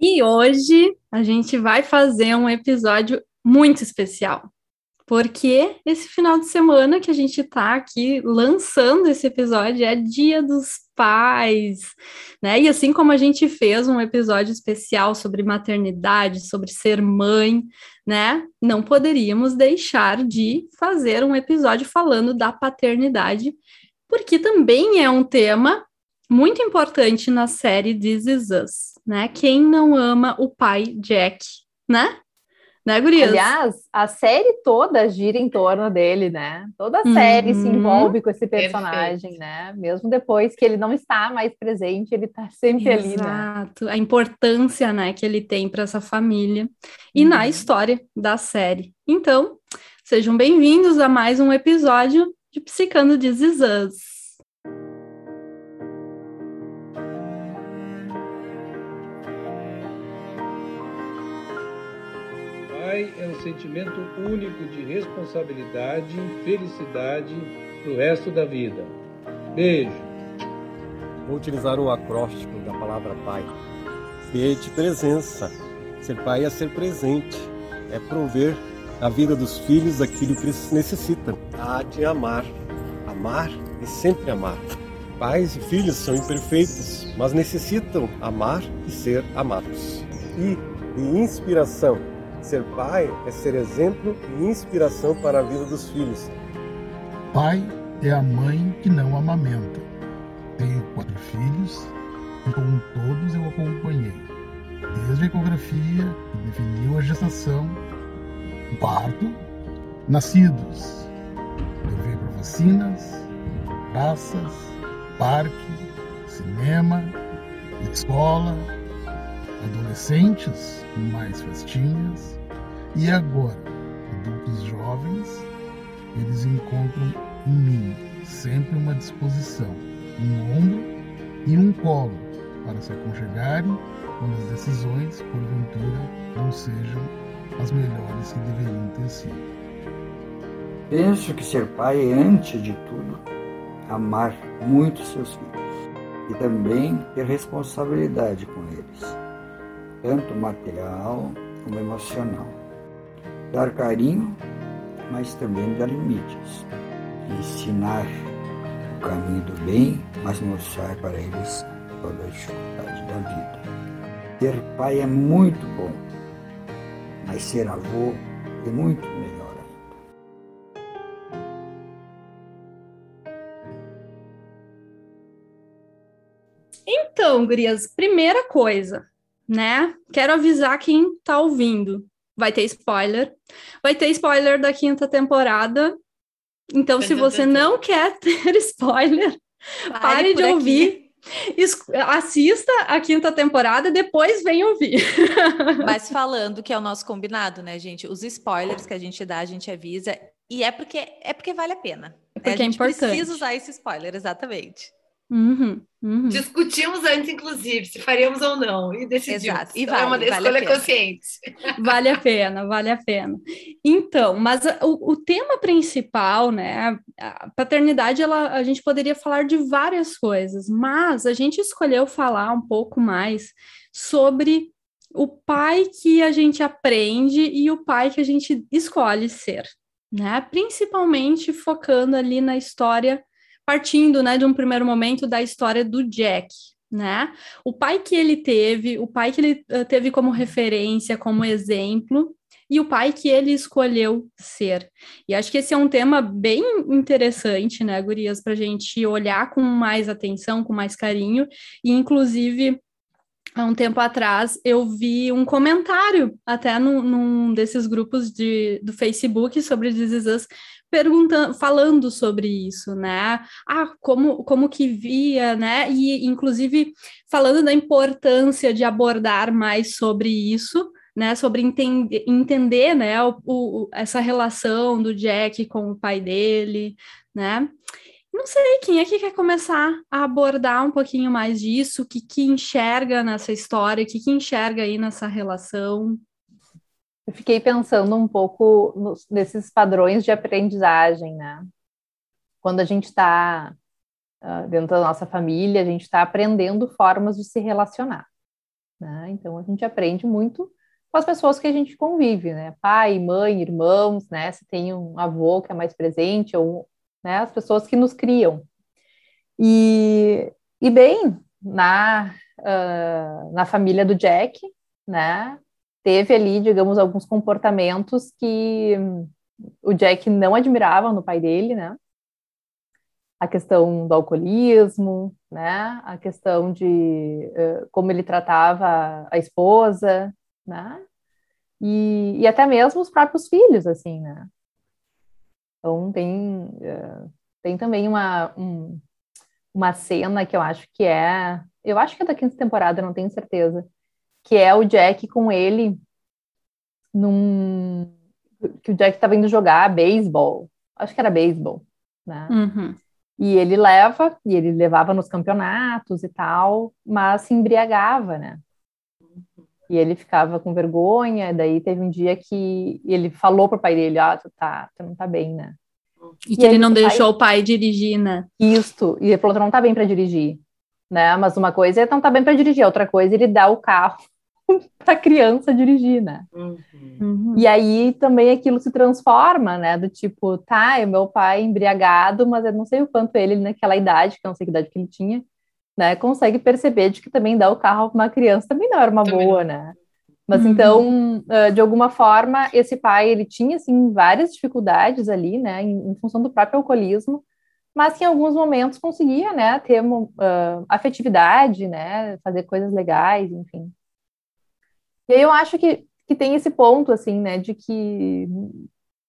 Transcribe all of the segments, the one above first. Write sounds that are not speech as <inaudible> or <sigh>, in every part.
E hoje a gente vai fazer um episódio muito especial. Porque esse final de semana que a gente está aqui lançando esse episódio é Dia dos Pais, né? E assim como a gente fez um episódio especial sobre maternidade, sobre ser mãe, né? Não poderíamos deixar de fazer um episódio falando da paternidade, porque também é um tema muito importante na série This Is Us, né? Quem não ama o pai Jack, né? Né, Gurias? Aliás, a série toda gira em torno dele, né? Toda a série uhum. se envolve com esse personagem, Perfeito. né? Mesmo depois que ele não está mais presente, ele está sempre Exato. ali, né? Exato, a importância, né, que ele tem para essa família e uhum. na história da série. Então, sejam bem-vindos a mais um episódio de Psicando This Is Us. Pai é um sentimento único de responsabilidade e felicidade para o resto da vida. Beijo. Vou utilizar o acróstico da palavra Pai. Ser de presença. Ser pai é ser presente, é prover a vida dos filhos aquilo que eles necessitam. Há de amar. Amar e sempre amar. Pais e filhos são imperfeitos, mas necessitam amar e ser amados. E, e inspiração Ser pai é ser exemplo e inspiração para a vida dos filhos. Pai é a mãe que não amamenta. Tenho quatro filhos e com todos eu acompanhei. Desde a ecografia, que definiu a gestação, o parto, nascidos. Levei para vacinas, praças, parque, cinema, escola, adolescentes, mais festinhas, e agora, adultos jovens, eles encontram em mim sempre uma disposição, um ombro e um colo para se aconchegarem quando as decisões, porventura, não sejam as melhores que deveriam ter sido. Penso que ser pai é, antes de tudo, amar muito seus filhos e também ter responsabilidade com eles tanto material como emocional. Dar carinho, mas também dar limites. Ensinar o caminho do bem, mas mostrar para eles toda a dificuldade da vida. Ser pai é muito bom, mas ser avô é muito melhor. Então, Gurias, primeira coisa, né? Quero avisar quem tá ouvindo. Vai ter spoiler. Vai ter spoiler da quinta temporada. Então, se você não quer <laughs> ter spoiler, pare, pare de ouvir. Assista a quinta temporada, depois vem ouvir. <laughs> Mas falando que é o nosso combinado, né, gente? Os spoilers que a gente dá, a gente avisa. E é porque é porque vale a pena. É porque é importante. precisa usar esse spoiler, exatamente. Uhum, uhum. Discutimos antes, inclusive, se faríamos ou não, e decidimos. Exato. E vale, é uma vale escolha consciente. <laughs> Vale a pena, vale a pena. Então, mas o, o, tema principal, né, a paternidade, ela, a gente poderia falar de várias coisas, mas a gente escolheu falar um pouco mais sobre o pai que a gente aprende e o pai que a gente escolhe ser, né? Principalmente focando ali na história partindo, né, de um primeiro momento da história do Jack, né? O pai que ele teve, o pai que ele uh, teve como referência, como exemplo, e o pai que ele escolheu ser. E acho que esse é um tema bem interessante, né, Gurias, para a gente olhar com mais atenção, com mais carinho, e inclusive. Há um tempo atrás, eu vi um comentário até num, num desses grupos de, do Facebook sobre This perguntando, falando sobre isso, né? Ah, como, como que via, né? E inclusive falando da importância de abordar mais sobre isso, né? Sobre entender, entender né? O, o, essa relação do Jack com o pai dele, né? Não sei quem é que quer começar a abordar um pouquinho mais disso, o que, que enxerga nessa história, o que, que enxerga aí nessa relação. Eu fiquei pensando um pouco nos, nesses padrões de aprendizagem, né? Quando a gente está uh, dentro da nossa família, a gente está aprendendo formas de se relacionar. né? Então a gente aprende muito com as pessoas que a gente convive, né? Pai, mãe, irmãos, né? Se tem um avô que é mais presente, ou né? as pessoas que nos criam. E, e bem, na, uh, na família do Jack, né? Teve ali, digamos, alguns comportamentos que o Jack não admirava no pai dele, né? A questão do alcoolismo, né? A questão de uh, como ele tratava a esposa, né? E, e até mesmo os próprios filhos, assim, né? Então tem uh, tem também uma um, uma cena que eu acho que é eu acho que é da quinta temporada, não tenho certeza, que é o Jack com ele num que o Jack estava indo jogar beisebol, acho que era beisebol, né? Uhum. E ele leva, e ele levava nos campeonatos e tal, mas se embriagava, né? E ele ficava com vergonha, daí teve um dia que ele falou pro pai dele, ah, tu, tá, tu não tá bem, né? E, e que ele não deixou pai... o pai dirigir, né? Isso, e ele falou, tu não tá bem para dirigir, né? Mas uma coisa é não tá bem para dirigir, outra coisa é ele dá o carro <laughs> para criança dirigir, né? Uhum. E aí também aquilo se transforma, né? Do tipo, tá, é meu pai embriagado, mas eu não sei o quanto ele, naquela idade, que eu não sei que idade que ele tinha, né? Consegue perceber de que também dar o carro para uma criança também não era uma também boa, não. né? Mas uhum. então, de alguma forma, esse pai, ele tinha, assim, várias dificuldades ali, né? Em, em função do próprio alcoolismo, mas que em alguns momentos conseguia, né? Ter uh, afetividade, né? Fazer coisas legais, enfim. E aí eu acho que, que tem esse ponto, assim, né, de que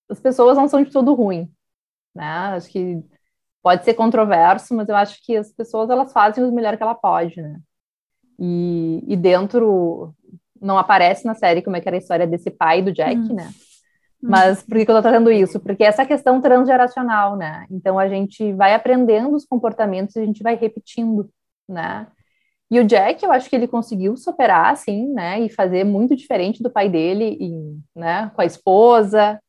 as pessoas não são de todo ruim, né? Acho que pode ser controverso, mas eu acho que as pessoas, elas fazem o melhor que ela pode, né? E, e dentro, não aparece na série como é que era a história desse pai do Jack, hum. né? Mas por que, que eu tô trazendo isso? Porque essa questão transgeracional, né? Então a gente vai aprendendo os comportamentos e a gente vai repetindo, né? E o Jack, eu acho que ele conseguiu superar, assim, né, e fazer muito diferente do pai dele, e, né, com a esposa,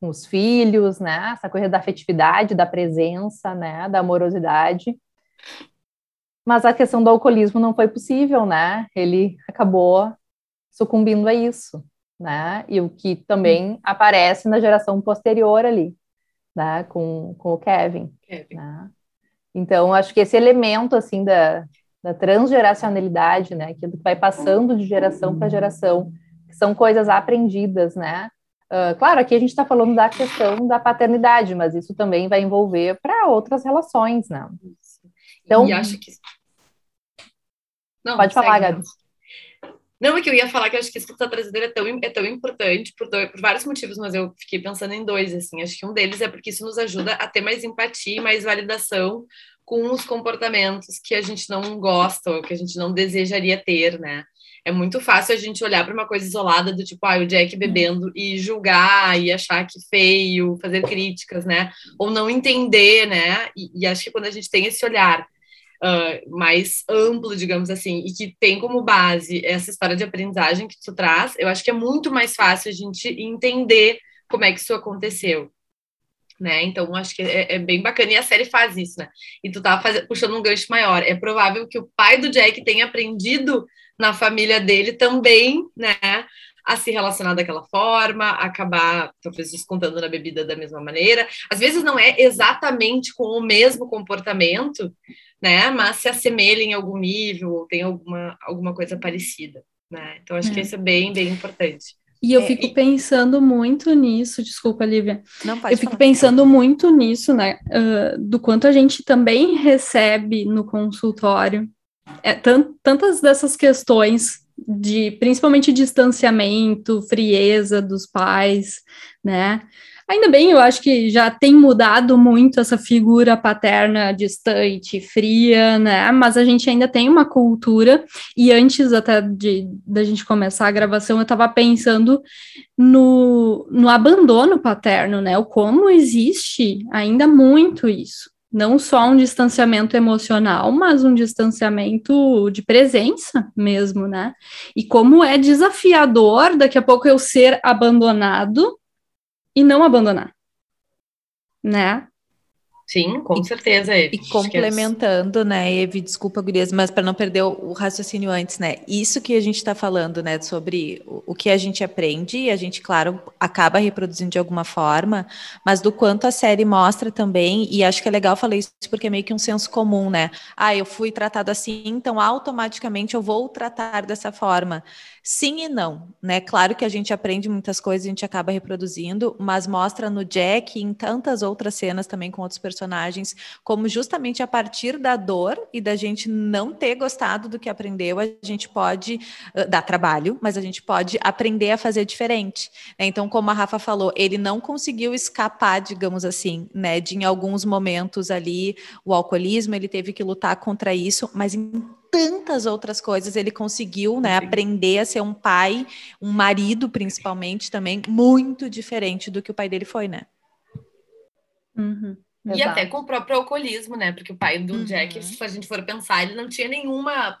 com os filhos, né, essa coisa da afetividade, da presença, né, da amorosidade. Mas a questão do alcoolismo não foi possível, né, ele acabou sucumbindo a isso, né, e o que também aparece na geração posterior ali, né, com, com o Kevin. Kevin. Né? Então, acho que esse elemento, assim, da, da transgeracionalidade, né? Aquilo que vai passando de geração para geração, que são coisas aprendidas, né? Uh, claro, aqui a gente está falando da questão da paternidade, mas isso também vai envolver para outras relações, né? Então, e acho que não, pode falar, Gabi. Não, é que eu ia falar que eu acho que isso que você está trazendo é tão, é tão importante por, dois, por vários motivos, mas eu fiquei pensando em dois, assim. Acho que um deles é porque isso nos ajuda a ter mais empatia, mais validação com os comportamentos que a gente não gosta ou que a gente não desejaria ter, né? É muito fácil a gente olhar para uma coisa isolada do tipo, ah, o Jack bebendo e julgar e achar que feio, fazer críticas, né? Ou não entender, né? E, e acho que quando a gente tem esse olhar uh, mais amplo, digamos assim, e que tem como base essa história de aprendizagem que tu traz, eu acho que é muito mais fácil a gente entender como é que isso aconteceu né? Então, acho que é, é, bem bacana. E a série faz isso, né? E tu tá fazendo, puxando um gancho maior. É provável que o pai do Jack tenha aprendido na família dele também, né? A se relacionar daquela forma, acabar, talvez, descontando na bebida da mesma maneira. Às vezes não é exatamente com o mesmo comportamento, né? Mas se assemelha em algum nível, ou tem alguma, alguma coisa parecida, né? Então, acho é. que isso é bem, bem importante. E eu é, fico e... pensando muito nisso, desculpa, Lívia. Não, pode eu fico pensando muito nisso, né? Uh, do quanto a gente também recebe no consultório. É, tantas dessas questões de principalmente distanciamento, frieza dos pais, né? Ainda bem, eu acho que já tem mudado muito essa figura paterna distante, fria, né? Mas a gente ainda tem uma cultura, e antes até de da gente começar a gravação, eu estava pensando no, no abandono paterno, né? O como existe ainda muito isso. Não só um distanciamento emocional, mas um distanciamento de presença mesmo, né? E como é desafiador daqui a pouco eu ser abandonado e não abandonar, né? Sim, com certeza, Eve. E complementando, né, Eve, desculpa, Gurias, mas para não perder o, raciocínio antes, né, isso que a gente está falando, né, sobre o, o, que a gente aprende, e a gente, claro, acaba reproduzindo de alguma forma, mas do quanto a série mostra também, e acho que é legal falar isso porque é meio que um senso comum, né, ah, eu fui tratado assim, então automaticamente eu vou tratar dessa forma. Sim e não, né? Claro que a gente aprende muitas coisas, a gente acaba reproduzindo, mas mostra no Jack e em tantas outras cenas também com outros personagens, como justamente a partir da dor e da gente não ter gostado do que aprendeu, a gente pode uh, dar trabalho, mas a gente pode aprender a fazer diferente. Né? Então, como a Rafa falou, ele não conseguiu escapar, digamos assim, né? De em alguns momentos ali o alcoolismo, ele teve que lutar contra isso, mas em tantas outras coisas ele conseguiu, né, aprender a ser um pai, um marido principalmente também muito diferente do que o pai dele foi, né? Uhum. E Exato. até com o próprio alcoolismo, né? Porque o pai do uhum. Jack, se a gente for pensar, ele não tinha nenhuma,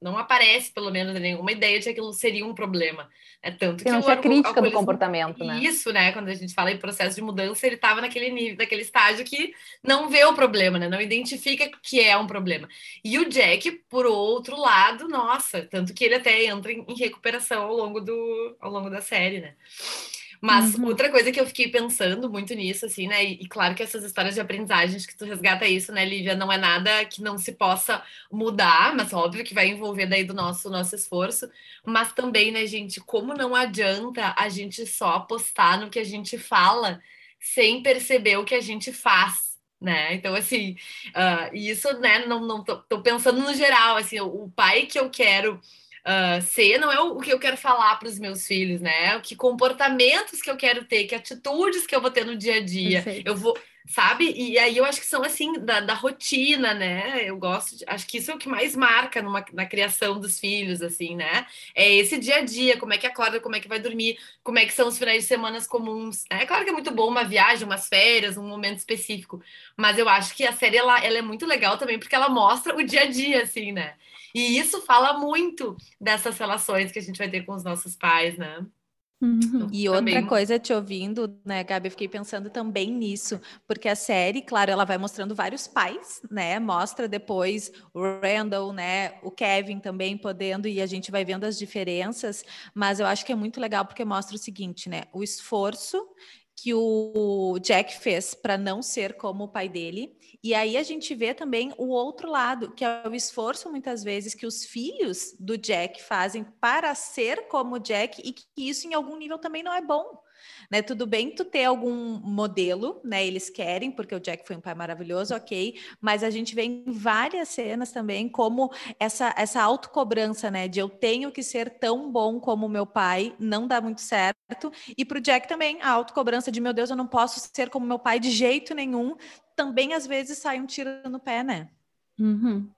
não aparece pelo menos nenhuma ideia de que aquilo seria um problema. É tanto que não tinha crítica do comportamento, né? Isso, né? Quando a gente fala em processo de mudança, ele estava naquele nível, naquele estágio que não vê o problema, né? Não identifica que é um problema. E o Jack, por outro lado, nossa, tanto que ele até entra em recuperação ao longo do, ao longo da série, né? Mas uhum. outra coisa que eu fiquei pensando muito nisso, assim, né? E, e, claro que essas histórias de aprendizagem, que tu resgata isso, né, Lívia? Não é nada que não se possa mudar, mas óbvio que vai envolver daí do nosso, nosso esforço. Mas também, né, gente, como não adianta a gente só apostar no que a gente fala sem perceber o que a gente faz né? Então, assim, uh, isso, né, não, não tô, tô, pensando no geral, assim, o pai que eu quero uh, ser, não é o, que eu quero falar para os meus filhos, né? O que comportamentos que eu quero ter, que atitudes que eu vou ter no dia a dia. Perfeito. Eu vou, sabe? E aí eu acho que são assim, da, da rotina, né? Eu gosto, de, acho que isso é o que mais marca numa, na criação dos filhos, assim, né? É esse dia a dia, como é que acorda, como é que vai dormir, como é que são os finais de semana comuns. É claro que é muito bom uma viagem, umas férias, um momento específico, mas eu acho que a série ela, ela é muito legal também porque ela mostra o dia a dia, assim, né? E isso fala muito dessas relações que a gente vai ter com os nossos pais, né? Uhum. E outra também... coisa, te ouvindo, né, Gabi, eu fiquei pensando também nisso, porque a série, claro, ela vai mostrando vários pais, né? Mostra depois o Randall, né? O Kevin também podendo, e a gente vai vendo as diferenças, mas eu acho que é muito legal porque mostra o seguinte, né? O esforço que o Jack fez para não ser como o pai dele. E aí a gente vê também o outro lado, que é o esforço muitas vezes que os filhos do Jack fazem para ser como Jack e que isso em algum nível também não é bom né? Tudo bem tu ter algum modelo, né? Eles querem, porque o Jack foi um pai maravilhoso, ok, mas a gente vê em várias cenas também como essa, essa autocobrança, né? De eu tenho que ser tão bom como meu pai, não dá muito certo. E para o Jack também, a autocobrança de meu Deus, eu não posso ser como meu pai de jeito nenhum, também às vezes sai um tiro no pé, né? Uhum.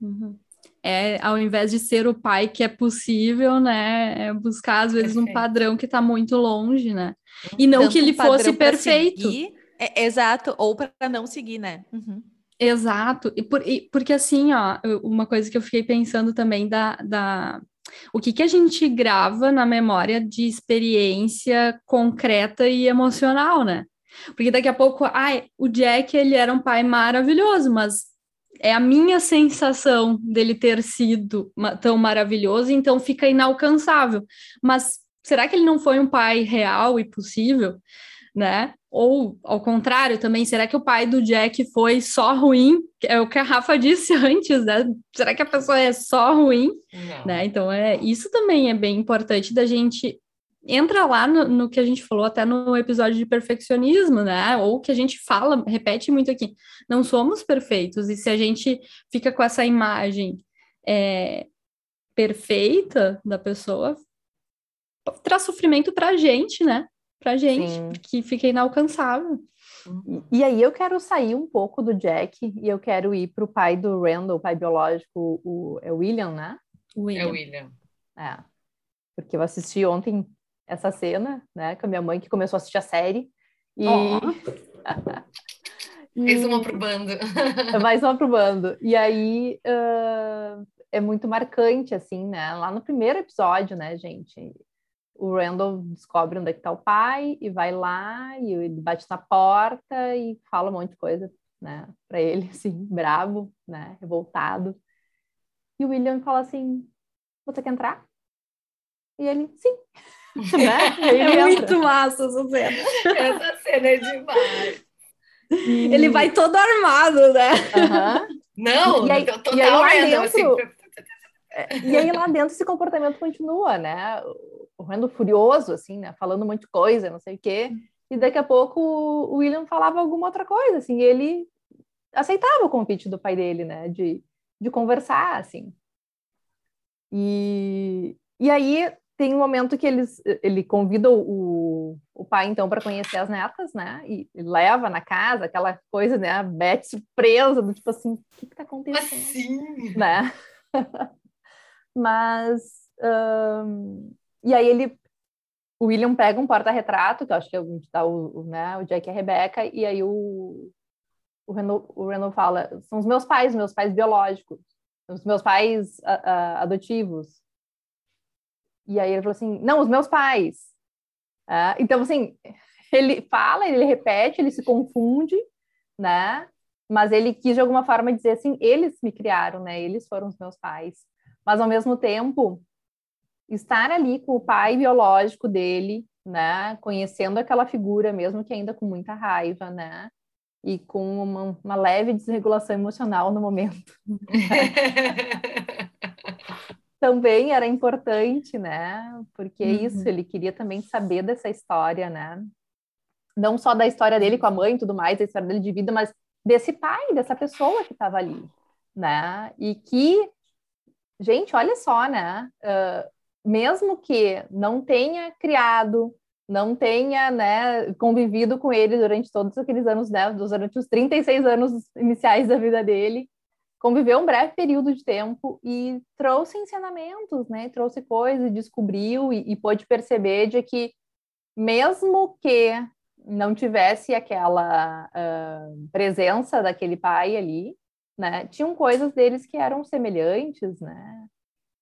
Uhum é ao invés de ser o pai que é possível, né, é buscar às vezes Perfeito. um padrão que está muito longe, né? E não Tanto que ele fosse perfeito. Seguir, é, exato, ou para não seguir, né? Uhum. Exato, e, por, e porque assim, ó, uma coisa que eu fiquei pensando também da, da o que, que a gente grava na memória de experiência concreta e emocional, né? Porque daqui a pouco, ai, o Jack ele era um pai maravilhoso, mas é a minha sensação dele ter sido tão maravilhoso, então fica inalcançável. Mas será que ele não foi um pai real e possível, né? Ou ao contrário também, será que o pai do Jack foi só ruim? É o que a Rafa <laughs> disse antes, né? Será que a pessoa é só ruim? Não. Né? Então é isso também é bem importante da gente entra lá no, no, que a gente falou até no episódio de perfeccionismo, né? Ou que a gente fala, repete muito aqui, não somos perfeitos, e se a gente fica com essa imagem é, perfeita da pessoa, traz sofrimento pra gente, né? Pra gente, Sim. que fica inalcançável. E, e, aí eu quero sair um pouco do Jack e eu quero ir para o pai do Randall, o pai biológico, o, é o William, né? William. É o William. É. Porque eu assisti ontem essa cena, né, com a minha mãe que começou a assistir a série. E. Oh. <laughs> Mais uma pro bando. Mais uma pro bando. E aí uh, é muito marcante, assim, né? Lá no primeiro episódio, né, gente? O Randall descobre onde é que tá o pai e vai lá e ele bate na porta e fala um monte de coisa né, para ele, <laughs> assim, bravo, né, revoltado. E o William fala assim: Você quer entrar? E ele, sim. Né? <laughs> é muito massa essa cena. Essa cena é demais. E... Ele vai todo armado, né? Uhum. Não, e aí, total e aí lá assim. dentro, é, e aí lá dentro esse comportamento continua, né? O furioso, assim, né? Falando um monte de coisa, não sei o quê. E daqui a pouco o William falava alguma outra coisa, assim, e ele aceitava o convite do pai dele, né? De, de conversar, assim. E, e aí tem um momento que eles, ele convida o, o pai, então, para conhecer as netas, né? E, e, leva na casa, aquela coisa, né? A Beth surpresa, do tipo assim, o que está acontecendo? Assim. Né? <laughs> Mas... Um, e aí ele... O William pega um porta-retrato, que eu acho que é onde está o, o, né, o Jack e a Rebecca, e aí o, o, Renault, o Renault fala, são os meus pais, meus pais biológicos, os meus pais a, a, adotivos. E aí ele falou assim, não, os meus pais. Ah, então, assim, ele fala, ele repete, ele se confunde, né? Mas ele quis, de alguma forma, dizer assim, eles me criaram, né? Eles foram os meus pais. Mas, ao mesmo tempo, estar ali com o pai biológico dele, né? Conhecendo aquela figura, mesmo que ainda com muita raiva, né? E com uma, uma leve desregulação emocional no momento. <laughs> também era importante, né? Porque é uhum. isso, ele queria também saber dessa história, né? Não só da história dele com a mãe e tudo mais, da história dele de vida, mas desse pai, dessa pessoa que estava ali, né? E que, gente, olha só, né? Uh, mesmo que não tenha criado, não tenha, né, convivido com ele durante todos aqueles anos, né, durante os 36 anos iniciais da vida dele, conviveu um breve período de tempo e trouxe ensinamentos, né? Trouxe coisas, descobriu e, e pôde perceber de que mesmo que não tivesse aquela uh, presença daquele pai ali, né? Tinham coisas deles que eram semelhantes, né?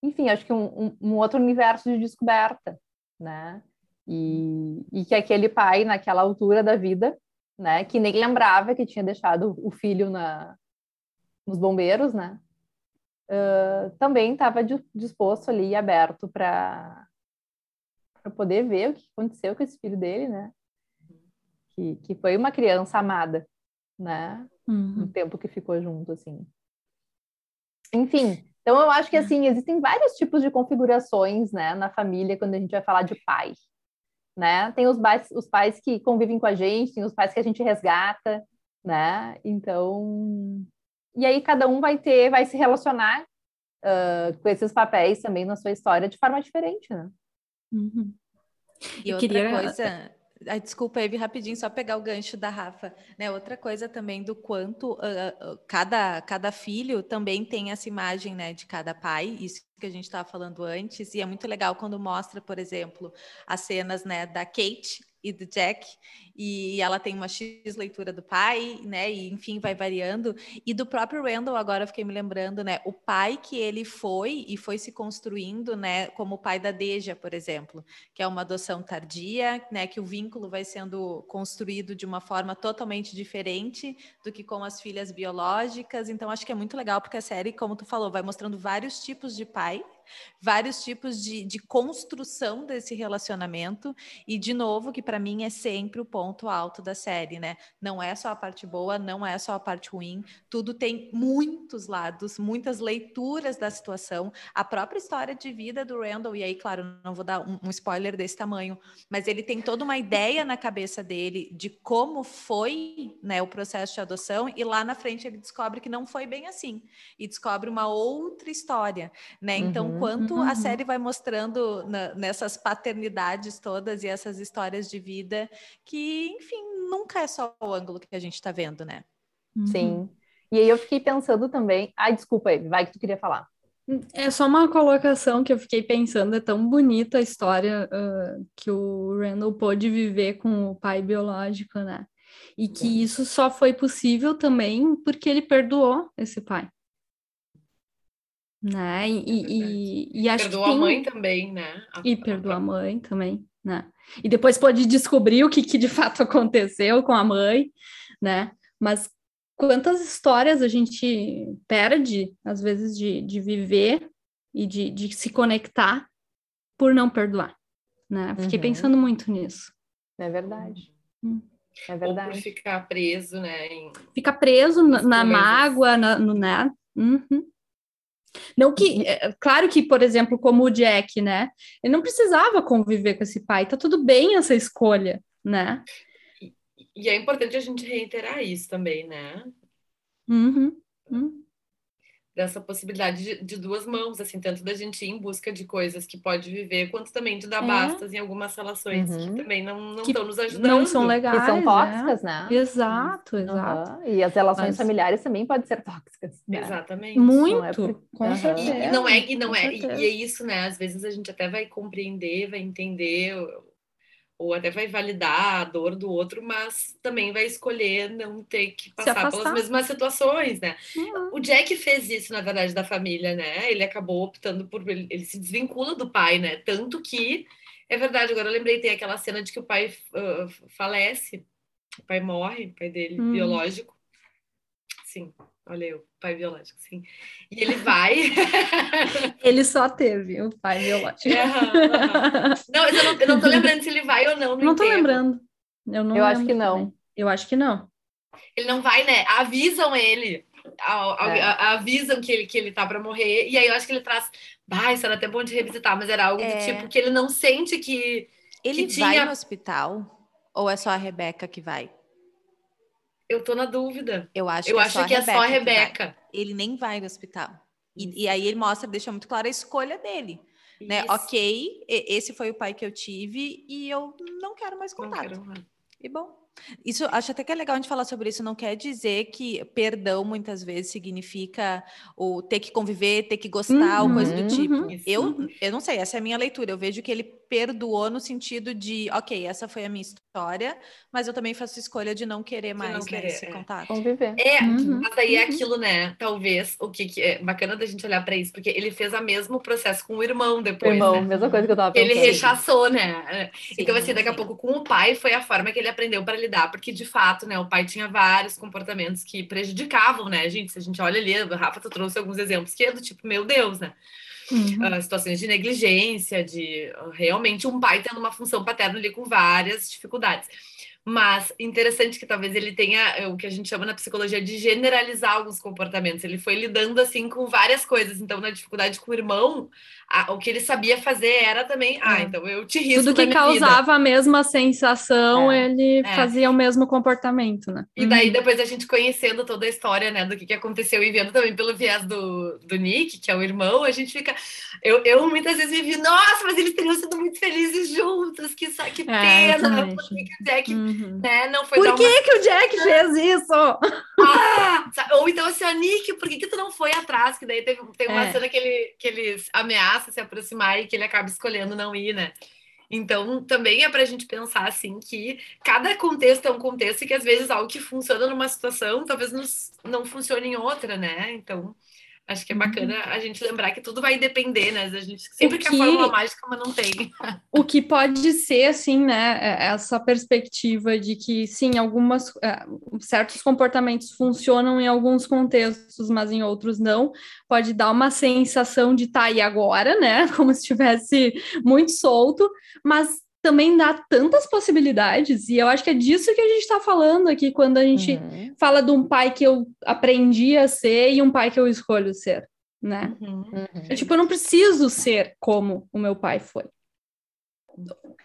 Enfim, acho que um, um, um outro universo de descoberta, né? E, e, que aquele pai, naquela altura da vida, né? Que nem lembrava que tinha deixado o filho na, nos bombeiros, né? Uh, também estava disposto ali, aberto para poder ver o que aconteceu com esse filho dele, né? Que, que foi uma criança amada, né? Uhum. No tempo que ficou junto, assim. Enfim, então eu acho que, assim, existem vários tipos de configurações, né? Na família, quando a gente vai falar de pai, né? Tem os pais, os pais que convivem com a gente, tem os pais que a gente resgata, né? Então, e aí cada um vai ter, vai se relacionar uh, com esses papéis também na sua história de forma diferente, né? Uhum. E, outra queria... coisa, Ai, desculpa, Eve, rapidinho, só pegar o gancho da Rafa. Né? Outra coisa também do quanto uh, uh, cada, cada filho também tem essa imagem né, de cada pai, isso que a gente estava falando antes, e é muito legal quando mostra, por exemplo, as cenas né, da Kate e do Jack, e ela tem uma X leitura do pai, né? E enfim, vai variando. E do próprio Randall, agora fiquei me lembrando, né? O pai que ele foi e foi se construindo, né? Como o pai da Deja, por exemplo, que é uma adoção tardia, né? Que o vínculo vai sendo construído de uma forma totalmente diferente do que com as filhas biológicas. Então, acho que é muito legal, porque a série, como tu falou, vai mostrando vários tipos de pai vários tipos de, de construção desse relacionamento. E, de novo, que para mim é sempre o ponto alto da série, né? Não é só a parte boa, não é só a parte ruim, tudo tem muitos lados, muitas leituras da situação. A própria história de vida do Randall, e aí, claro, não vou dar um, um spoiler desse tamanho, mas ele tem toda uma ideia na cabeça dele de como foi né, o processo de adoção, e lá na frente ele descobre que não foi bem assim, e descobre uma outra história, né? Então, uhum quanto uhum. a série vai mostrando na, nessas paternidades todas e essas histórias de vida que, enfim, nunca é só o ângulo que a gente está vendo, né? Uhum. Sim. E aí eu fiquei pensando também. Ai, desculpa, aí, vai que tu queria falar. É só uma colocação que eu fiquei pensando, é tão bonita a história uh, que o Randall pôde viver com o pai biológico, né? E que isso só foi possível também porque ele perdoou esse pai né? E, é e, e acho perdoa que tem... a mãe também, né? A, e perdoa a mãe também, né? E depois pode descobrir o que, que de fato <laughs> aconteceu com a mãe, né? Mas quantas histórias a gente perde, às vezes, de, de viver e de, de se conectar por não perdoar, né? Fiquei uhum. pensando muito nisso. É verdade. Hum. É verdade. Ou por ficar preso, né? Em... Ficar preso na, na mágoa, na, no, né? Uhum. Não que, é, claro que, por exemplo, como o Jack, né? Ele não precisava conviver com esse pai, tá tudo bem essa escolha, né? E, e é importante a gente reiterar isso também, né? Uhum. Uhum dessa possibilidade de, de, duas mãos, assim, tanto da gente ir em busca de coisas que pode viver, quanto também de dar é. bastas em algumas relações uhum. que também não estão nos ajudando. Não são legais. Que são tóxicas, né? né? Exato, exato. Uhum. E as relações Mas... familiares também podem ser tóxicas. Né? Exatamente. Muito, é por... com certeza. E, e, não é, e não é, e, e é isso, né? Às vezes a gente até vai compreender, vai entender ou até vai validar a dor do outro, mas também vai escolher não ter que passar pelas mesmas situações, né? Uhum. O Jack fez isso, na verdade, da família, né? Ele acabou optando por. Ele, ele, se desvincula do pai, né? Tanto que. É verdade, agora eu lembrei, tem aquela cena de que o pai uh, falece, o pai morre, o pai dele, uhum. biológico. Sim, olha eu, pai biológico, sim. E ele vai. <laughs> ele só teve o pai biológico. Não, eu não, eu não tô lembrando se ele vai ou não. não tô enterro. lembrando. Eu, não eu acho que não. Também. Eu acho que não. Ele não vai, né? Avisam ele. A, a, é. a, avisam que ele, que ele tá para morrer. E aí eu acho que ele traz. Bah, isso era até bom de revisitar, mas era algo é. do tipo que ele não sente que. Ele que vai tinha... no hospital? Ou é só a Rebeca que vai? Eu tô na dúvida. Eu acho eu que, é, acho só que é só a Rebeca. Ele nem vai no hospital. E, e, aí ele mostra, deixa muito clara a escolha dele. Né? Ok, esse foi o pai que eu tive e eu não quero mais contato. Quero. E bom, isso acho até que é legal a gente falar sobre isso. Não quer dizer que perdão muitas vezes significa o ter que conviver, ter que gostar, uhum, ou coisa do tipo. Uhum, eu, eu não sei, essa é a minha leitura. Eu vejo que ele perdoou no sentido de, ok, essa foi a minha história, mas eu também faço escolha de não querer mais não né, querer, esse é. contato. Conviver. É, uhum, mas aí é uhum. aquilo, né? Talvez o que, que, é bacana da gente olhar para isso, porque ele fez o mesmo processo com o irmão depois. O irmão, né? mesma coisa que eu tava pensando. Ele rechaçou, né? Sim, então, assim, daqui sim. a pouco com o pai foi a forma que ele aprendeu para lidar, porque de fato, né, o pai tinha vários comportamentos que prejudicavam, né, gente? Se a gente olha ali, a Rafa trouxe alguns exemplos que é do tipo, meu Deus, né? Uhum. Uh, situações de negligência, de uh, realmente um pai tendo uma função paterna ali com várias dificuldades. Mas interessante que talvez ele tenha eh, o que a gente chama na psicologia de generalizar alguns comportamentos. Ele foi lidando assim com várias coisas. Então, na dificuldade com o irmão, a, o que ele sabia fazer era também, ah, é. então eu te risco Tudo que causava vida. a mesma sensação, é. ele é. fazia o mesmo comportamento, né? E daí uhum. depois a gente conhecendo toda a história, né, do que, que aconteceu e vendo também pelo viés do, do Nick, que é o irmão, a gente fica... Eu, eu muitas vezes me vi, nossa, mas eles teriam sido muito felizes juntos, que, que é, pena, por que, que o Jack... Uhum. Né? Não foi por que, uma... que o Jack fez isso? Ah, ou então assim, a Nick, por que, que tu não foi atrás? Que daí teve, tem uma é. cena que ele, que ele ameaça se aproximar e que ele acaba escolhendo não ir, né? Então, também é para a gente pensar assim que cada contexto é um contexto e que às vezes algo que funciona numa situação talvez não funcione em outra, né? Então, Acho que é bacana a gente lembrar que tudo vai depender, né? A gente sempre que, quer a fórmula mágica, mas não tem. <laughs> O que pode ser, assim, né? É, essa perspectiva de que, sim, algumas é, certos comportamentos funcionam em alguns contextos, mas em outros não. Pode dar uma sensação de estar tá aí agora, né? <laughs> Como se estivesse muito solto, mas também dá tantas possibilidades, e eu acho que é disso que a gente está falando aqui quando a gente uhum. fala de um pai que eu aprendi a ser e um pai que eu escolho ser, né? Uhum. uhum. tipo, eu não preciso ser como o meu pai foi.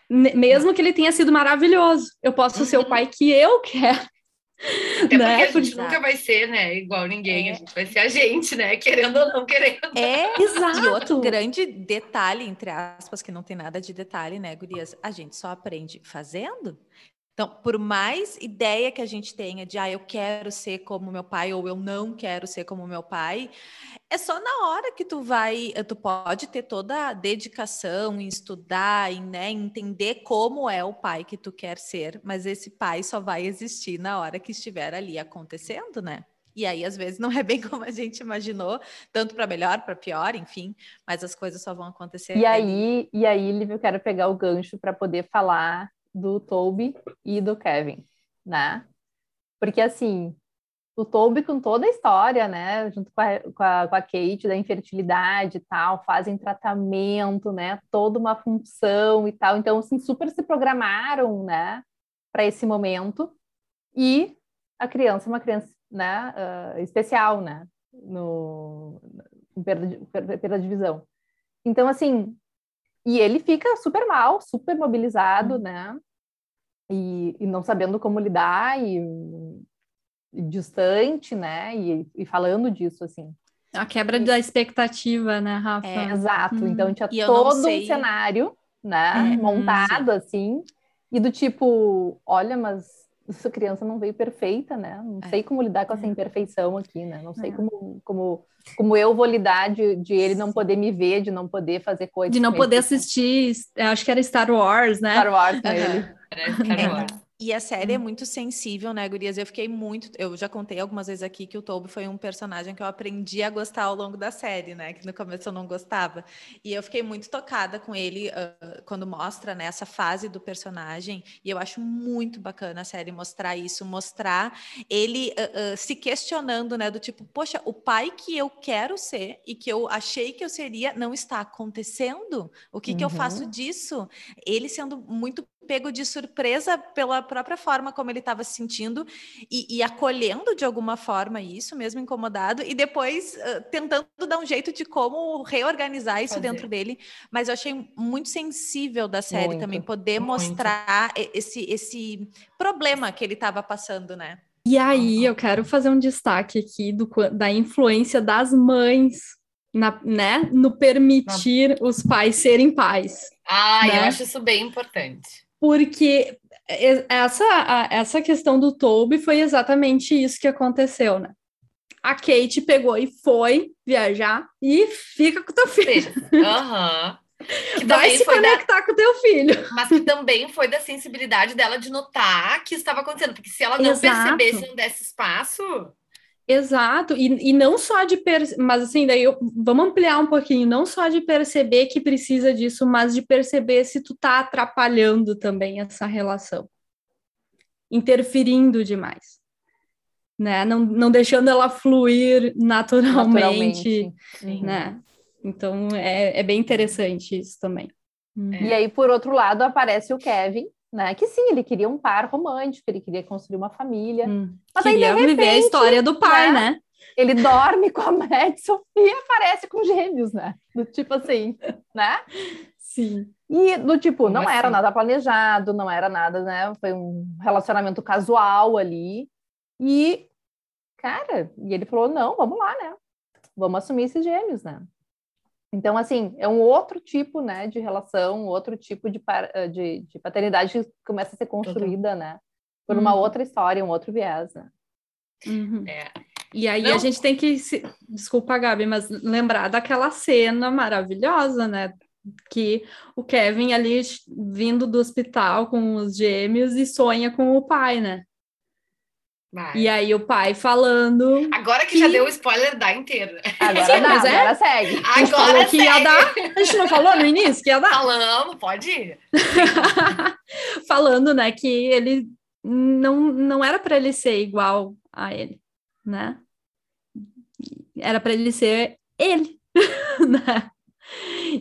Mesmo que ele tenha sido maravilhoso, eu posso ser o uhum. pai que eu quero. <laughs> Até né? porque a gente nunca vai ser, né, igual ninguém, é. a gente vai ser a gente, né, querendo ou não querendo. É, exato. E outro <laughs> grande detalhe, entre aspas, que não tem nada de detalhe, né, gurias, a gente só aprende fazendo. Então, por mais ideia que a gente tenha de, ah, eu quero ser como meu pai ou eu não quero ser como meu pai, é só na hora que tu vai, eh, tu pode ter toda a dedicação em estudar, em né, entender como é o pai que tu quer ser, mas esse pai só vai existir na hora que estiver ali acontecendo, né? E aí, às vezes, não é bem <laughs> como a gente imaginou, tanto para melhor, para pior, enfim, mas as coisas só vão acontecer. E aí, e aí, Liv, eu quero pegar o gancho para poder falar do Toby e do Kevin, né? Porque assim, o Toby com toda a história, né, junto com a, com a, com a Kate, da infertilidade e tal, fazem tratamento, né, toda uma função e tal, então, assim, super se programaram, né, para esse momento, e a criança é uma criança, né, uh, especial, né, no, em perda de, perda de visão. Então, assim, e ele fica super mal, super mobilizado, né, e, e não sabendo como lidar, e distante, né? E, e falando disso, assim. A quebra da expectativa, né, Rafa? É, exato. Hum. Então tinha todo um cenário, né, é, montado sim. assim, e do tipo, olha, mas essa criança não veio perfeita, né? Não é. sei como lidar com essa é. imperfeição aqui, né? Não sei é. como, como, como eu vou lidar de, de ele não poder me ver, de não poder fazer coisas. De não poder assistir, acho que era Star Wars, né? Star Wars com ele. Era Star Wars. E a série é hum. muito sensível, né, Gurias? Eu fiquei muito. Eu já contei algumas vezes aqui que o Toby foi um personagem que eu aprendi a gostar ao longo da série, né? Que no começo eu não gostava. E eu fiquei muito tocada com ele uh, quando mostra né, essa fase do personagem. E eu acho muito bacana a série mostrar isso, mostrar ele uh, uh, se questionando, né? Do tipo, poxa, o pai que eu quero ser e que eu achei que eu seria não está acontecendo. O que, uhum. que eu faço uhum. disso? Ele sendo muito pego de surpresa pela própria forma como ele estava se sentindo e, e, acolhendo de alguma forma isso, mesmo incomodado, e depois uh, tentando dar um jeito de como reorganizar isso Fazer. dentro dele. Mas eu achei muito sensível da série muito, também poder muito. mostrar esse, esse problema que ele estava passando, né? E aí eu quero fazer um destaque aqui do, da influência das mães na, né, no permitir os pais serem pais. Ah, né? eu acho isso bem importante porque essa, essa questão do Toby foi exatamente isso que aconteceu, né? A Kate pegou e foi viajar e fica com teu filho. Aham. <laughs> Uhum. Vai se conectar da... com teu filho. Mas que também foi da sensibilidade dela de notar que isso estava acontecendo. Porque se ela não Exato. percebesse, não desse espaço, Exato, e, e não só de perceber, mas assim, daí eu, vamos ampliar um pouquinho, não só de perceber que precisa disso, mas de perceber se tu tá atrapalhando também essa relação, interferindo demais, né? Não, não deixando ela fluir naturalmente, naturalmente né? Então é, é bem interessante isso também. E aí, por outro lado, aparece o Kevin, né? Que sim, ele queria um par romântico, ele queria construir uma família. Hum, mas queria aí, repente, viver a história do pai, né? né? Ele dorme com a Sofia <laughs> e aparece com gêmeos, né? Do tipo assim, né? Sim. E do tipo, não era nada planejado, não era nada, né? Foi um relacionamento casual ali. E, cara, e ele falou: não, vamos lá, né? Vamos assumir esses gêmeos, né? Então, assim, é um outro tipo, né, de relação, outro tipo de, eh, de, de paternidade que começa a ser construída, né, por uma uhum. outra história, um outro viés, né. Uhum. É. E aí Não. a gente tem que, se... desculpa, Gabi, mas lembrar daquela cena maravilhosa, né, que o Kevin ali vindo do hospital com os gêmeos e sonha com o pai, né? Vai. E aí o pai falando. Agora que, que, já deu o spoiler, dá inteiro. Agora Sim, dá, mas é... agora segue. A gente agora falou segue. que ia dar. A gente não falou no início que ia dar? Falando, pode ir. <laughs> falando, né, que ele não, não era para ele ser igual a ele, né? Era para ele ser ele, <laughs> né?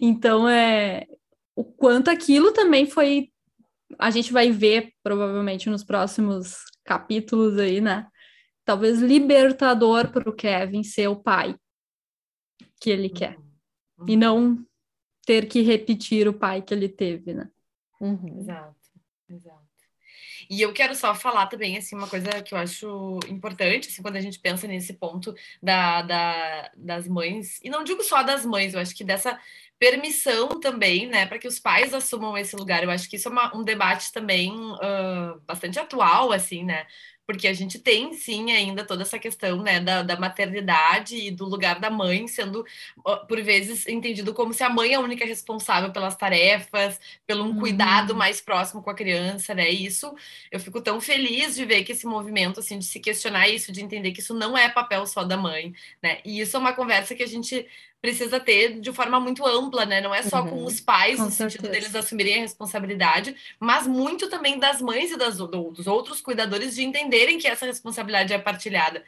Então é o quanto aquilo também foi a gente vai ver provavelmente nos próximos capítulos aí, né? Talvez libertador para o Kevin ser o pai que ele quer uhum. e não ter que repetir o pai que ele teve, né? Uhum. Exato, exato. E eu quero só falar também, assim, uma coisa que eu acho importante, assim, quando a gente pensa nesse ponto da, da, das mães, e não digo só das mães, eu acho que dessa permissão também, né, para que os pais assumam esse lugar. Eu acho que isso é uma, um debate também uh, bastante atual, assim, né? Porque a gente tem, sim, ainda toda essa questão, né, da, da maternidade e do lugar da mãe sendo, por vezes, entendido como se a mãe é a única responsável pelas tarefas, pelo um uhum. cuidado mais próximo com a criança, né? E isso, eu fico tão feliz de ver que esse movimento, assim, de se questionar isso, de entender que isso não é papel só da mãe, né? E isso é uma conversa que a gente precisa ter de forma muito ampla, né? Não é só uhum. com os pais, com no certeza. sentido deles assumirem a responsabilidade, mas muito também das mães e das, dos outros cuidadores de entenderem que essa responsabilidade é partilhada.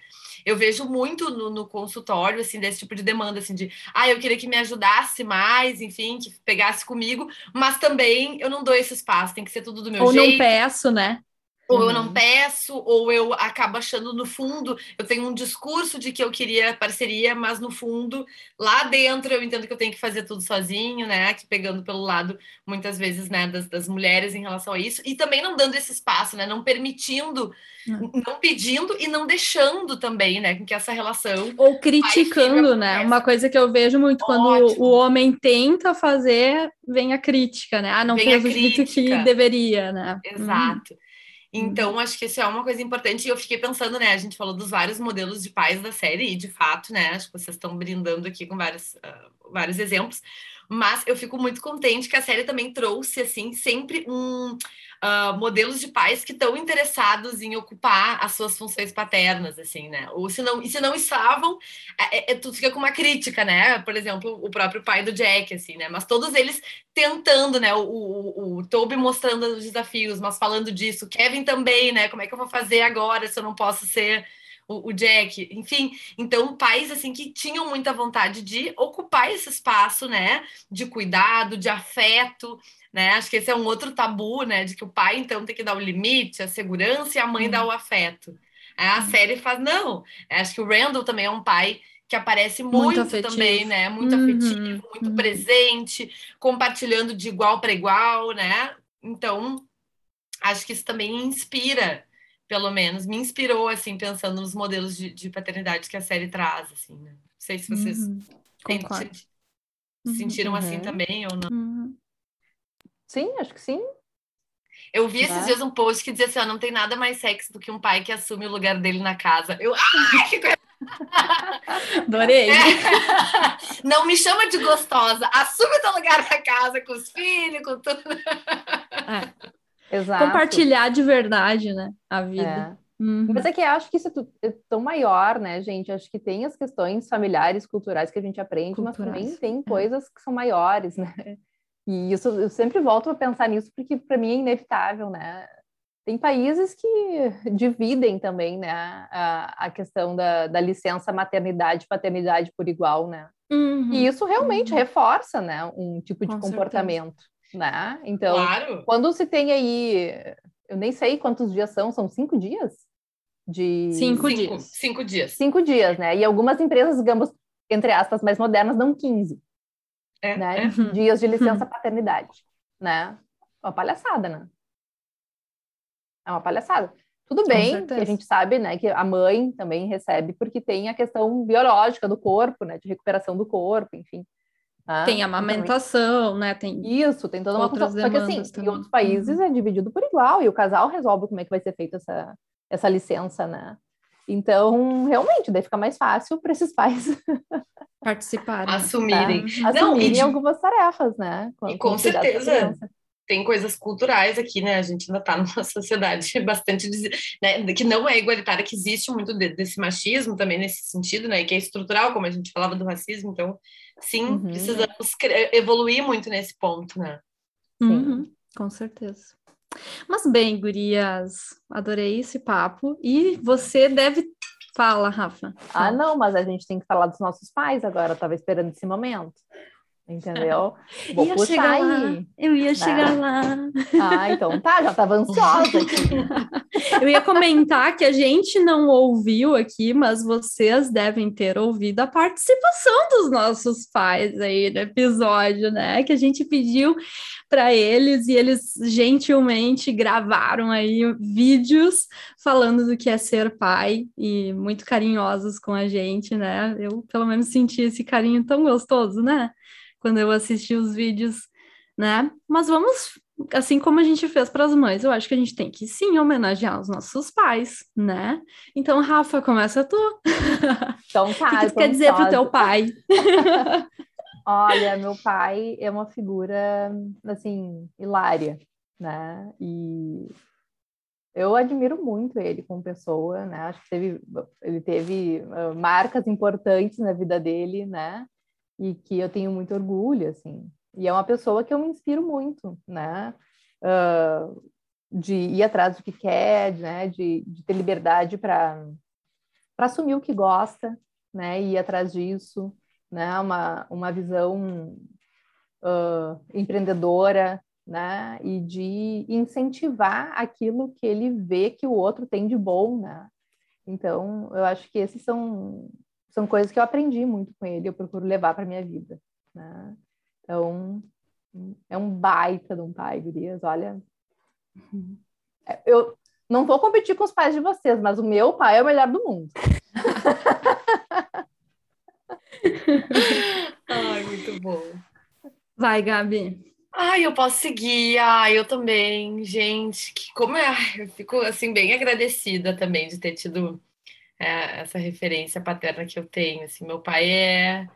Eu vejo muito no, no, consultório, assim, desse tipo de demanda, assim, de, ah, eu queria que me ajudasse mais, enfim, que pegasse comigo, mas também eu não dou esse espaço, tem que ser tudo do meu Ou jeito. Ou não peço, né? Ou uhum. eu não uhum. peço, ou eu acabo achando no fundo, eu tenho um discurso de que eu queria parceria, mas no fundo, lá dentro, eu entendo que eu tenho que fazer tudo sozinho, né? Que pegando pelo lado, muitas vezes, né, das, das mulheres em relação a isso, e também não dando esse espaço, né? Não permitindo, uhum. não pedindo e não deixando também, né? Que essa relação. Ou criticando, né? Uma coisa que eu vejo muito Ótimo. quando o homem tenta fazer, vem a crítica, né? Ah, não fez o jeito que deveria, né? Exato. Uhum. Então, uhum. acho que isso é uma coisa importante. E eu fiquei pensando, né? A gente falou dos vários modelos de pais da série, e de fato, né? Acho que vocês estão brindando aqui com vários, uh, vários exemplos. Mas eu fico muito contente que a série também trouxe, assim, sempre um uh, modelos de pais que estão interessados em ocupar as suas funções paternas, assim, né? Ou se não, e se não estavam, é, é, tu fica com uma crítica, né? Por exemplo, o próprio pai do Jack, assim, né? Mas todos eles tentando, né? O, o, o Toby mostrando os desafios, mas falando disso, Kevin também, né? Como é que eu vou fazer agora se eu não posso ser o, Jack, enfim, então pais assim que tinham muita vontade de ocupar esse espaço, né, de cuidado, de afeto, né? Acho que esse é um outro tabu, né, de que o pai então tem que dar o limite, a segurança e a mãe dá o afeto. A série faz não. Acho que o Randall também é um pai que aparece muito, muito também, né? Muito uhum, afetivo, muito uhum. presente, compartilhando de igual para igual, né? Então, acho que isso também inspira pelo menos, me inspirou, assim, pensando nos modelos de, de paternidade que a série traz, assim, né? Não sei se vocês uhum. sentiram uhum. assim também ou não. Uhum. Sim, acho que sim. Eu vi esses é. dias um post que dizia assim, ó, não tem nada mais sexy do que um pai que assume o lugar dele na casa. Eu, ai, que coisa... <laughs> Adorei. É. <laughs> Não me chama de gostosa, assume teu lugar na casa com os filhos, com tudo. É. Exato. compartilhar de verdade, né, a vida. É. Uhum. Mas é que acho que isso é, é tão maior, né, gente? Acho que tem as questões familiares, culturais que a gente aprende, culturais. mas também tem é. coisas que são maiores, né? E isso eu sempre volto a pensar nisso porque para mim é inevitável, né? Tem países que dividem também, né, a, a questão da, da licença maternidade e paternidade por igual, né? Uhum. E isso realmente uhum. reforça, né, um tipo de Com comportamento. Certeza né? Então, claro. quando se tem aí, eu nem sei quantos dias são, são cinco dias? De... Cinco, cinco dias. Cinco dias. Cinco dias, né? E algumas empresas, digamos, entre aspas, mais modernas, dão 15 é, né? É. dias de licença uhum. paternidade, né? Uma palhaçada, né? É uma palhaçada. Tudo bem que a gente sabe, né, que a mãe também recebe porque tem a questão biológica do corpo, né, de recuperação do corpo, enfim. Ah, tem amamentação, né? Tem isso, tem toda uma função. Só que assim, também. em outros países uhum. é dividido por igual e o casal resolve como é que vai ser feita essa, essa licença, né? Então, realmente, daí fica mais fácil para esses pais <laughs> participarem, assumirem, tá? assumirem de... algumas tarefas, né? Com, e com certeza tem coisas culturais aqui, né? A gente ainda está <laughs> numa sociedade bastante né, que não é igualitária, que existe muito desse machismo também nesse sentido, né? E que é estrutural, como a gente falava do racismo. Então, sim, uhum. precisamos evoluir muito nesse ponto, né? Uhum, com certeza. Mas bem, gurias, adorei esse papo. E você deve. Fala, Rafa. Ah, não, mas a gente tem que falar dos nossos pais agora. Eu estava esperando esse momento. Entendeu? <laughs> Vou ia puxar aí. Eu ia chegar lá. Ah, então tá, já estava ansiosa aqui. <laughs> Eu ia comentar que a gente não ouviu aqui, mas vocês devem ter ouvido a participação dos nossos pais aí no episódio, né? Que a gente pediu para eles e eles gentilmente gravaram aí vídeos falando do que é ser pai e muito carinhosos com a gente, né? Eu pelo menos senti esse carinho tão gostoso, né? Quando eu assisti os vídeos, né? Mas vamos, assim como a gente fez para as mães, eu acho que a gente tem que sim homenagear os nossos pais, né? Então, Rafa, começa tu. Então tá. <laughs> o que, que tu quer dizer para o teu pai? <laughs> Olha, meu pai é uma figura, assim, hilária, né? E eu admiro muito ele como pessoa, né? Acho que teve, ele teve uh, marcas importantes na vida dele, né? E que eu tenho muito orgulho, assim. E é uma pessoa que eu me inspiro muito, né? Uh, de ir atrás do que quer, né? De, de ter liberdade para assumir o que gosta, né? E ir atrás disso, né? Uma, uma visão uh, empreendedora, né? E de incentivar aquilo que ele vê que o outro tem de bom, né? Então, eu acho que esses são são coisas que eu aprendi muito com ele, eu procuro levar para minha vida, né? Então, é um baita de um pai, gurias, olha. Eu não vou competir com os pais de vocês, mas o meu pai é o melhor do mundo. <laughs> Ai, muito bom. Vai, Gabi. Ai, eu posso seguir. Ai, eu também, gente. Que como é, eu fico assim bem agradecida também de ter tido é, essa referência paterna que eu tenho. Assim, meu pai é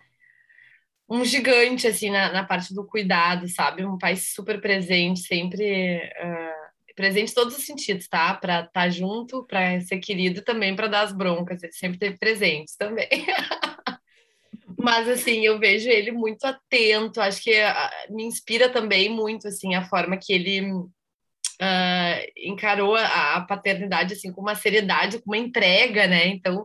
um gigante assim na, na parte do cuidado, sabe? Um pai super presente, sempre uh, presente em todos os sentidos, tá? Para estar tá junto, para ser querido, também para dar as broncas. Ele sempre teve presentes também. <laughs> Mas, assim, eu vejo ele muito atento, acho que uh, me inspira também muito, assim, a forma que ele uh, encarou a, a, paternidade, assim, com uma seriedade, com uma entrega, né? Então,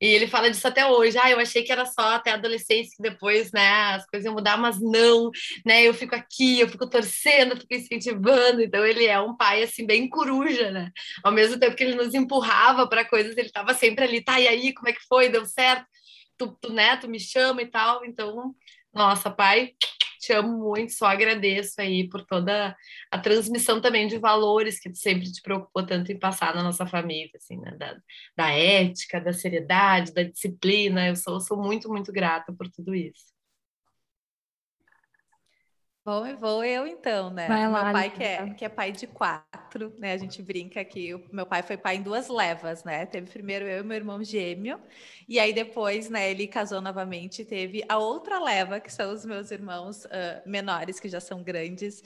e ele fala disso até hoje. Ah, eu achei que era só até a adolescência, que depois, né, as coisas iam mudar, mas não, né? Eu fico aqui, eu fico torcendo, eu fico incentivando. Então, ele é um pai, assim, bem coruja, né? Ao mesmo tempo que ele nos empurrava para coisas, ele estava sempre ali, tá, e aí, como é que foi? Deu certo? tu, tu, né, tu me chama e tal. Então, nossa, pai, te amo muito, só agradeço aí por toda a transmissão também de valores que sempre te preocupou tanto em passar na nossa família, assim, né? Da, da ética, da seriedade, da disciplina. Eu sou, sou muito, muito grata por tudo isso. Bom, vou eu então, né? Vai lá, meu pai que é, que é pai de quatro, né? A gente brinca que o meu pai foi pai em duas levas, né? Teve primeiro eu e meu irmão gêmeo, e aí depois, né, ele casou novamente, teve a outra leva, que são os meus irmãos uh, menores, que já são grandes,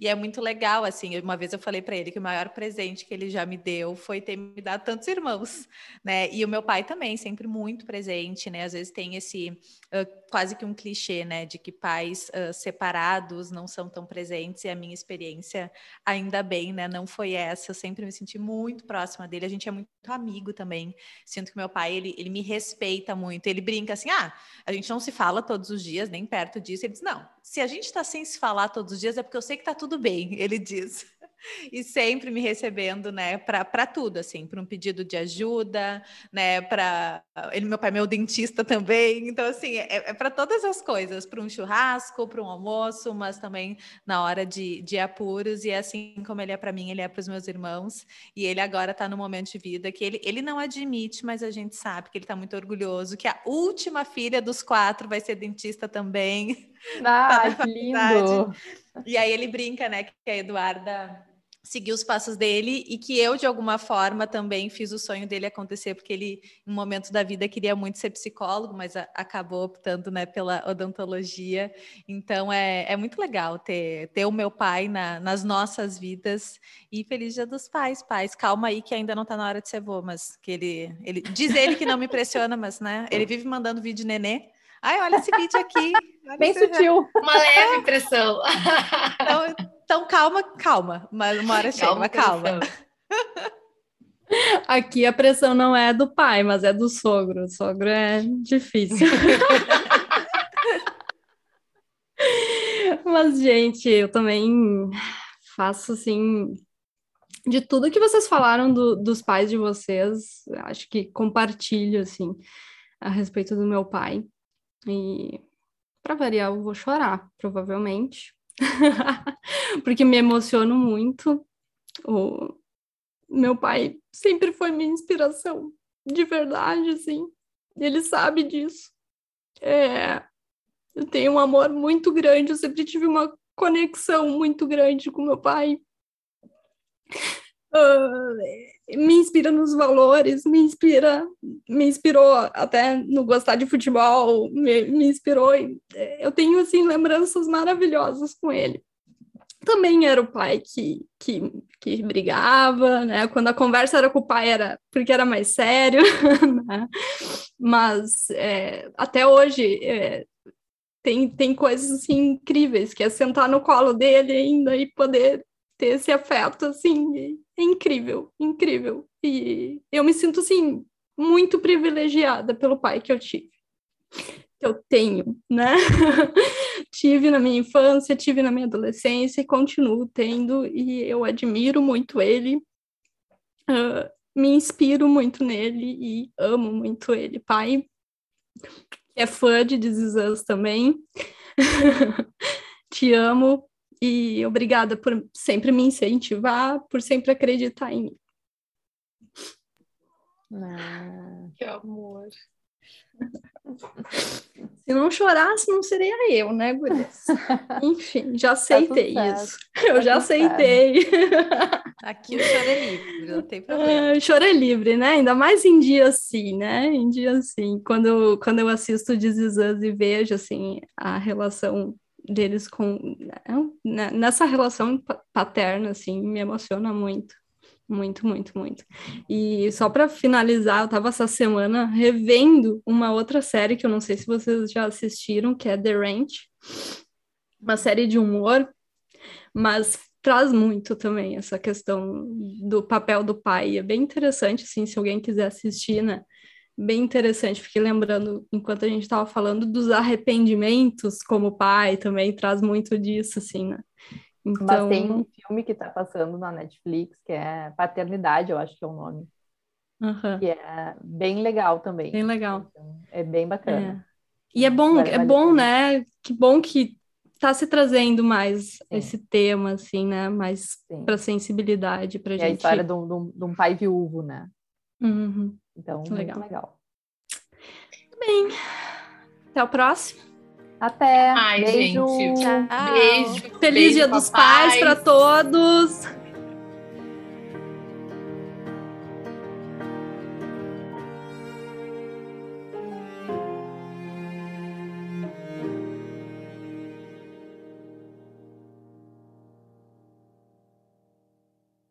e é muito legal, assim, uma vez eu falei para ele que o maior presente que ele já me deu foi ter me dado tantos irmãos, né? E o meu pai também, sempre muito presente, né? Às vezes tem esse uh, quase que um clichê, né, de que pais uh, separados não são tão presentes, e a minha experiência, ainda bem, né, não foi essa, eu sempre me senti muito próxima dele, a gente é muito amigo também, sinto que meu pai, ele, ele me respeita muito, ele brinca assim, ah, a gente não se fala todos os dias, nem perto disso, ele diz, não, se a gente está sem se falar todos os dias é porque eu sei que está tudo bem, ele diz. <laughs> e sempre me recebendo, né, para tudo, assim, para um pedido de ajuda, né, para ele, meu pai, é meu dentista também, então assim é, é para todas as coisas, para um churrasco, para um almoço, mas também na hora de, de apuros e assim como ele é para mim, ele é para os meus irmãos e ele agora está no momento de vida que ele, ele não admite, mas a gente sabe que ele está muito orgulhoso que a última filha dos quatro vai ser dentista também. Ah, <laughs> tá que lindo! E aí ele brinca, né, que a Eduarda seguir os passos dele e que eu, de alguma forma, também fiz o sonho dele acontecer, porque ele, em um momento da vida, queria muito ser psicólogo, mas a, acabou optando né, pela odontologia. Então, é, é muito legal ter, ter o meu pai na, nas nossas vidas. E feliz dia dos pais, pais. Calma aí que ainda não está na hora de ser vô, mas que ele, ele... Diz ele que não me impressiona, mas né, ele vive mandando vídeo nenê. Ai, olha esse vídeo aqui. Bem sutil. Uma leve impressão. Então, então, calma, calma. Mas uma hora chega, calma. calma. Aqui a pressão não é do pai, mas é do sogro. O sogro é difícil. mas, gente, eu também faço assim. De tudo que vocês falaram do, dos pais de vocês, acho que compartilho assim a respeito do meu pai. E para variar, eu vou chorar, provavelmente, <laughs> porque me emociono muito. O meu pai sempre foi minha inspiração, de verdade, assim. Ele sabe disso. É, eu tenho um amor muito grande, eu sempre tive uma conexão muito grande com meu pai. Uh, me inspira nos valores, me inspira, me inspirou até no gostar de futebol, me, me inspirou. Eu tenho assim lembranças maravilhosas com ele. Também era o pai que, que, que brigava, né? Quando a conversa era com o pai era porque era mais sério, <laughs> né? Mas é, até hoje é, tem, tem coisas assim incríveis, que é sentar no colo dele ainda e poder ter esse afeto assim, é incrível, incrível. E eu me sinto assim muito privilegiada pelo pai que eu tive. Que eu tenho, né? <laughs> tive na minha infância, tive na minha adolescência e continuo tendo, e eu admiro muito ele. Uh, me inspiro muito nele e amo muito ele, pai. É fã de This Is Us também. <laughs> Te amo e obrigada por sempre me incentivar, por sempre acreditar em mim. Ah, que amor. <laughs> Se não chorasse, não seria eu, né, Gurias? <laughs> Enfim, já tá aceitei tá isso. Eu tá já aceitei. Aqui o choro é livre, não tem problema. Uh, choro é livre, né? Ainda mais em dia assim, né? Em dia assim, quando, quando eu assisto This Is Us e vejo, assim, a relação deles com... Né? Nessa relação paterna, assim, me emociona muito. Muito, muito, muito. E só para finalizar, eu estava essa semana revendo uma outra série que eu não sei se vocês já assistiram, que é The Ranch, uma série de humor, mas traz muito também essa questão do papel do pai. É bem interessante, assim, se alguém quiser assistir, né? Bem interessante, fiquei lembrando, enquanto a gente estava falando dos arrependimentos como pai, também traz muito disso, assim, né? Então... Mas tem um filme que está passando na Netflix, que é Paternidade, eu acho que é o nome. Uhum. Que é bem legal também. Bem legal. Então, é bem bacana. É. E é bom, é bom, né? Que bom que está se trazendo mais Sim. esse tema, assim, né? Mais para sensibilidade, para gente. É a história de um, de um, pai viúvo, né? Uhum. Então, legal. muito legal. Muito bem. Até o próximo. Até. Ai, beijo. gente. Beijo. Feliz beijo, Dia papai. dos Pais para todos.